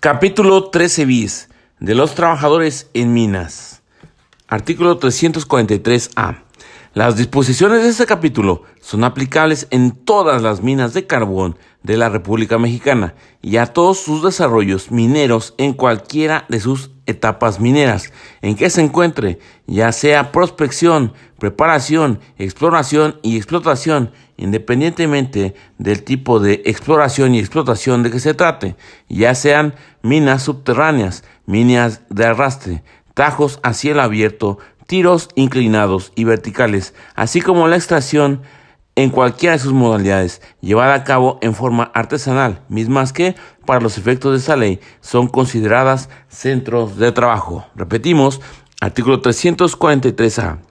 Capítulo 13 bis de los trabajadores en minas. Artículo 343A. Las disposiciones de este capítulo son aplicables en todas las minas de carbón de la República Mexicana y a todos sus desarrollos mineros en cualquiera de sus etapas mineras en que se encuentre, ya sea prospección, preparación, exploración y explotación, independientemente del tipo de exploración y explotación de que se trate, ya sean minas subterráneas, minas de arrastre, tajos a cielo abierto, tiros inclinados y verticales, así como la extracción en cualquiera de sus modalidades, llevada a cabo en forma artesanal, mismas que, para los efectos de esta ley, son consideradas centros de trabajo. Repetimos, artículo 343A.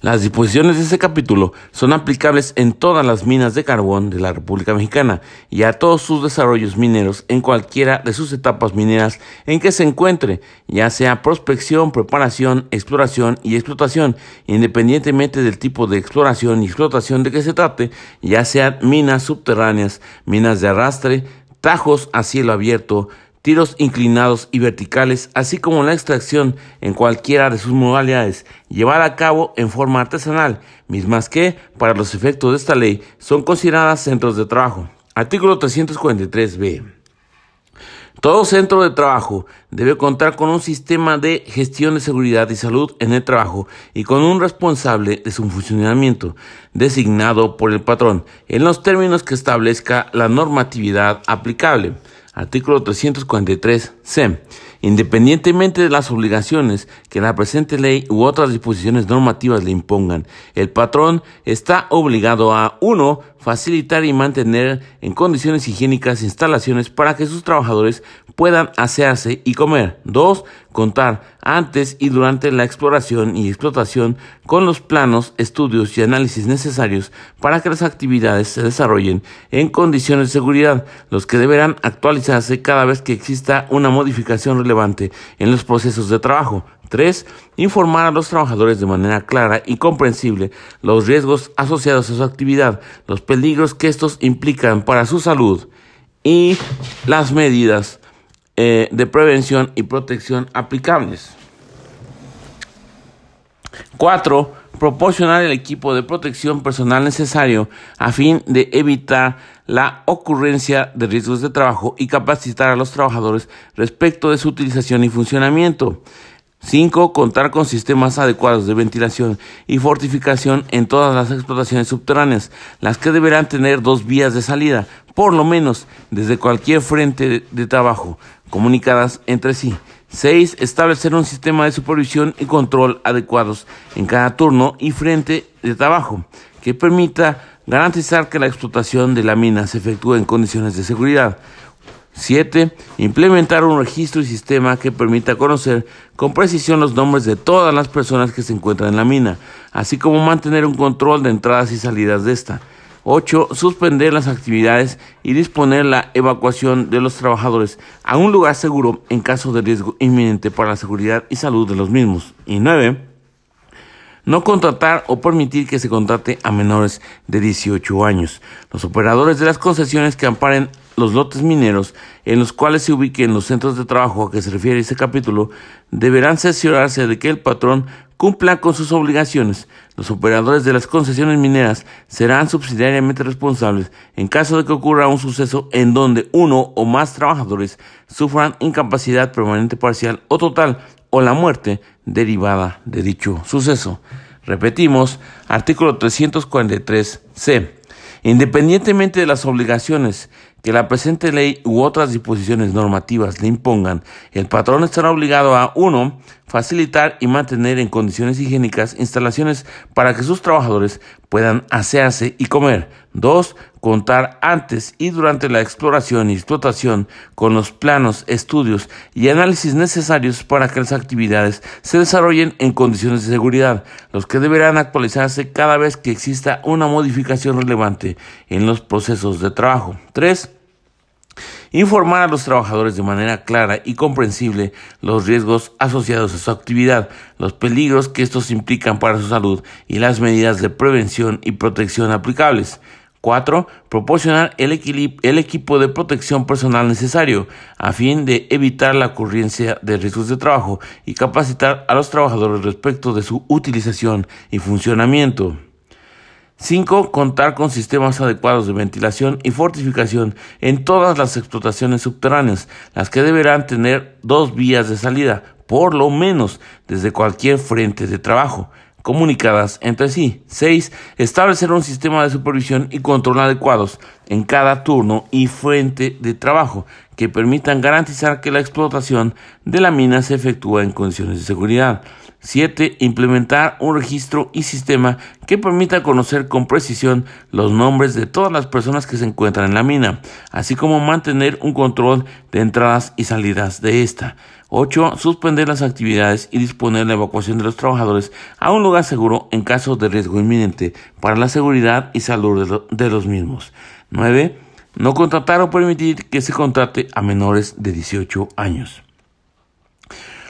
Las disposiciones de este capítulo son aplicables en todas las minas de carbón de la República Mexicana y a todos sus desarrollos mineros en cualquiera de sus etapas mineras en que se encuentre, ya sea prospección, preparación, exploración y explotación, independientemente del tipo de exploración y explotación de que se trate, ya sean minas subterráneas, minas de arrastre, tajos a cielo abierto, tiros inclinados y verticales, así como la extracción en cualquiera de sus modalidades, llevada a cabo en forma artesanal, mismas que, para los efectos de esta ley, son consideradas centros de trabajo. Artículo 343b. Todo centro de trabajo debe contar con un sistema de gestión de seguridad y salud en el trabajo y con un responsable de su funcionamiento designado por el patrón en los términos que establezca la normatividad aplicable. Artículo 343c. Independientemente de las obligaciones que la presente ley u otras disposiciones normativas le impongan, el patrón está obligado a 1 facilitar y mantener en condiciones higiénicas instalaciones para que sus trabajadores puedan asearse y comer. 2. Contar antes y durante la exploración y explotación con los planos, estudios y análisis necesarios para que las actividades se desarrollen en condiciones de seguridad, los que deberán actualizarse cada vez que exista una modificación relevante en los procesos de trabajo. 3. Informar a los trabajadores de manera clara y comprensible los riesgos asociados a su actividad, los peligros que estos implican para su salud y las medidas eh, de prevención y protección aplicables. 4. Proporcionar el equipo de protección personal necesario a fin de evitar la ocurrencia de riesgos de trabajo y capacitar a los trabajadores respecto de su utilización y funcionamiento. 5. Contar con sistemas adecuados de ventilación y fortificación en todas las explotaciones subterráneas, las que deberán tener dos vías de salida, por lo menos desde cualquier frente de, trabajo, comunicadas entre sí. 6. Establecer un sistema de supervisión y control adecuados en cada turno y frente de trabajo, que permita garantizar que la explotación de la mina se efectúe en condiciones de seguridad. 7. Implementar un registro y sistema que permita conocer con precisión los nombres de todas las personas que se encuentran en la mina, así como mantener un control de entradas y salidas de esta. 8. Suspender las actividades y disponer la evacuación de los trabajadores a un lugar seguro en caso de riesgo inminente para la seguridad y salud de los mismos. Y 9. No contratar o permitir que se contrate a menores de 18 años. Los operadores de las concesiones que amparen los lotes mineros en los cuales se ubiquen los centros de trabajo a que se refiere este capítulo deberán cerciorarse de que el patrón cumpla con sus obligaciones. Los operadores de las concesiones mineras serán subsidiariamente responsables en caso de que ocurra un suceso en donde uno o más trabajadores sufran incapacidad permanente parcial o total o la muerte derivada de dicho suceso. Repetimos, artículo 343c. Independientemente de las obligaciones que la presente ley u otras disposiciones normativas le impongan, el patrón estará obligado a 1. facilitar y mantener en condiciones higiénicas instalaciones para que sus trabajadores puedan asearse y comer. 2. Contar antes y durante la exploración y explotación con los planos, estudios y análisis necesarios para que las actividades se desarrollen en condiciones de seguridad, los que deberán actualizarse cada vez que exista una modificación relevante en los procesos de trabajo. 3 informar a los trabajadores de manera clara y comprensible los riesgos asociados a su actividad, los peligros que estos implican para su salud y las medidas de prevención y protección aplicables. 4. Proporcionar el, el, equipo de protección personal necesario a fin de evitar la ocurrencia de riesgos de trabajo y capacitar a los trabajadores respecto de su utilización y funcionamiento. 5. Contar con sistemas adecuados de ventilación y fortificación en todas las explotaciones subterráneas, las que deberán tener dos vías de salida, por lo menos desde cualquier frente de trabajo, comunicadas entre sí. 6. Establecer un sistema de supervisión y control adecuados en cada turno y frente de trabajo que permitan garantizar que la explotación de la mina se efectúa en condiciones de seguridad. 7. Implementar un registro y sistema que permita conocer con precisión los nombres de todas las personas que se encuentran en la mina, así como mantener un control de entradas y salidas de esta. 8. Suspender las actividades y disponer la evacuación de los trabajadores a un lugar seguro en caso de riesgo inminente para la seguridad y salud de, los mismos. 9. No contratar o permitir que se contrate a menores de 18 años.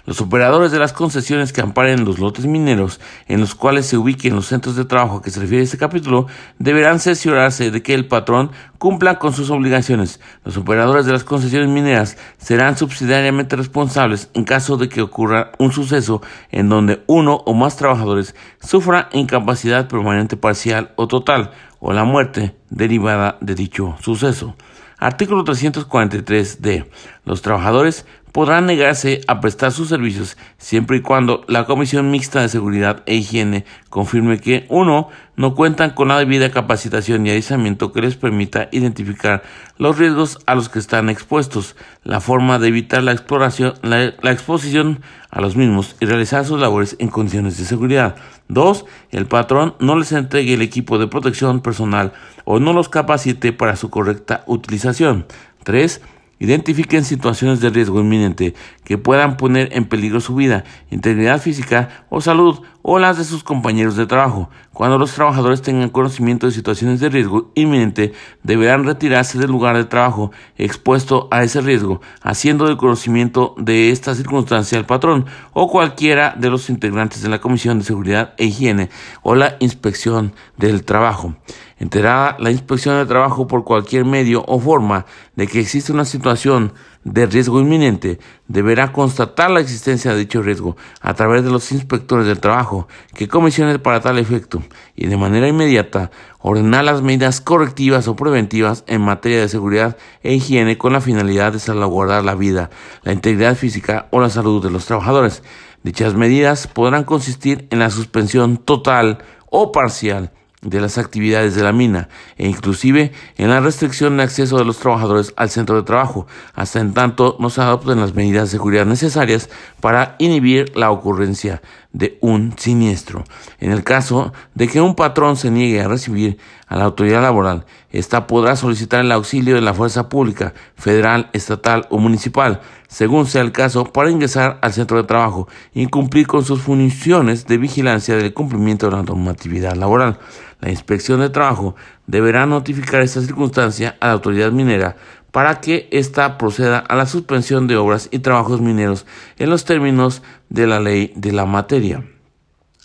Los operadores de las concesiones que amparen los lotes mineros en los cuales se ubiquen los centros de trabajo a que se refiere este capítulo deberán cerciorarse de que el patrón cumpla con sus obligaciones. Los operadores de las concesiones mineras serán subsidiariamente responsables en caso de que ocurra un suceso en donde uno o más trabajadores sufra incapacidad permanente parcial o total o la muerte derivada de dicho suceso. Artículo 343d. Los trabajadores podrán negarse a prestar sus servicios siempre y cuando la Comisión Mixta de Seguridad e Higiene confirme que 1. no cuentan con la debida capacitación y aislamiento que les permita identificar los riesgos a los que están expuestos, la forma de evitar la exploración, la, la exposición a los mismos y realizar sus labores en condiciones de seguridad. 2. El patrón no les entregue el equipo de protección personal o no los capacite para su correcta utilización. 3 Identifiquen situaciones de riesgo inminente que puedan poner en peligro su vida, integridad física o salud o las de sus compañeros de trabajo. Cuando los trabajadores tengan conocimiento de situaciones de riesgo inminente, deberán retirarse del lugar de trabajo expuesto a ese riesgo, haciendo del conocimiento de esta circunstancia el patrón o cualquiera de los integrantes de la Comisión de Seguridad e Higiene o la Inspección del Trabajo. Enterada la inspección de trabajo por cualquier medio o forma de que existe una situación de riesgo inminente, deberá constatar la existencia de dicho riesgo a través de los inspectores del trabajo que comisione para tal efecto y de manera inmediata ordenar las medidas correctivas o preventivas en materia de seguridad e higiene con la finalidad de salvaguardar la vida, la integridad física o la salud de los trabajadores. Dichas medidas podrán consistir en la suspensión total o parcial de las actividades de la mina e inclusive en la restricción de acceso de los trabajadores al centro de trabajo, hasta en tanto no se adopten las medidas de seguridad necesarias para inhibir la ocurrencia de un siniestro. En el caso de que un patrón se niegue a recibir a la autoridad laboral, ésta podrá solicitar el auxilio de la fuerza pública, federal, estatal o municipal, según sea el caso, para ingresar al centro de trabajo y cumplir con sus funciones de vigilancia del cumplimiento de la normatividad laboral. La inspección de trabajo deberá notificar esta circunstancia a la autoridad minera para que ésta proceda a la suspensión de obras y trabajos mineros en los términos de la ley de la materia.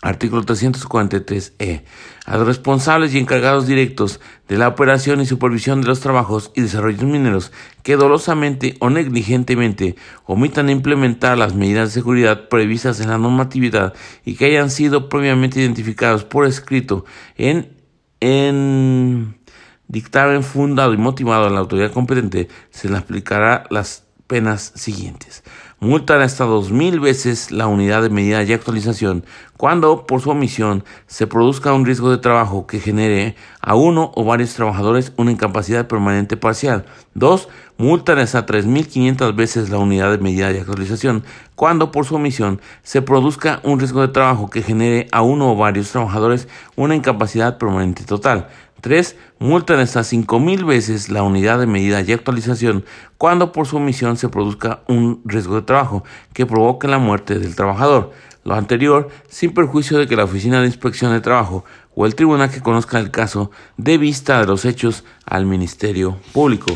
Artículo 343e. A los responsables y encargados directos de la operación y supervisión de los trabajos y desarrollos mineros que dolosamente o negligentemente omitan implementar las medidas de seguridad previstas en la normatividad y que hayan sido previamente identificados por escrito en, en dictamen fundado y motivado a la autoridad competente, se le aplicará las penas siguientes multan hasta dos mil veces la unidad de medida y actualización cuando por su omisión se produzca un riesgo de trabajo que genere a uno o varios trabajadores una incapacidad permanente parcial. Dos, multan hasta 3.500 veces la unidad de medida y actualización cuando por su omisión se produzca un riesgo de trabajo que genere a uno o varios trabajadores una incapacidad permanente total. 3. Multan hasta 5.000 veces la unidad de medida y actualización cuando por su omisión se produzca un riesgo de trabajo que provoque la muerte del trabajador. Lo anterior sin perjuicio de que la Oficina de Inspección de Trabajo o el tribunal que conozca el caso dé vista de los hechos al Ministerio Público.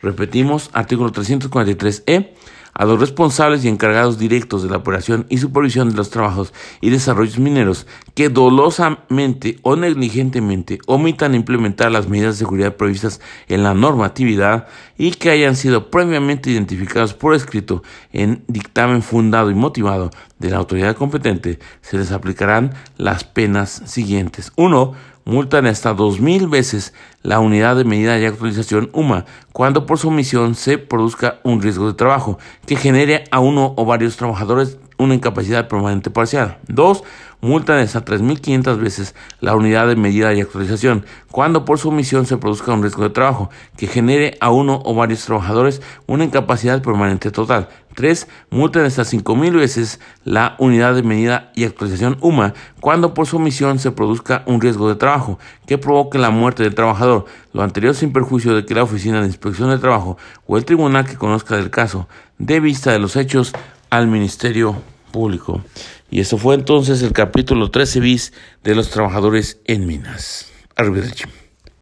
Repetimos, artículo 343e a los responsables y encargados directos de la operación y supervisión de los trabajos y desarrollos mineros que dolosamente o negligentemente omitan implementar las medidas de seguridad previstas en la normatividad y que hayan sido previamente identificados por escrito en dictamen fundado y motivado de la autoridad competente, se les aplicarán las penas siguientes. 1 multan hasta dos mil veces la unidad de medida y actualización UMA cuando por su omisión se produzca un riesgo de trabajo que genere a uno o varios trabajadores una incapacidad permanente parcial. 2. Multan hasta 3.500 veces la unidad de medida y actualización cuando por su omisión se produzca un riesgo de trabajo que genere a uno o varios trabajadores una incapacidad permanente total. 3. Multan hasta 5.000 veces la unidad de medida y actualización UMA cuando por su omisión se produzca un riesgo de trabajo que provoque la muerte del trabajador. Lo anterior sin perjuicio de que la Oficina de Inspección de Trabajo o el tribunal que conozca del caso dé vista de los hechos al Ministerio Público. Y eso fue entonces el capítulo 13 bis de los trabajadores en minas. Arrivederci.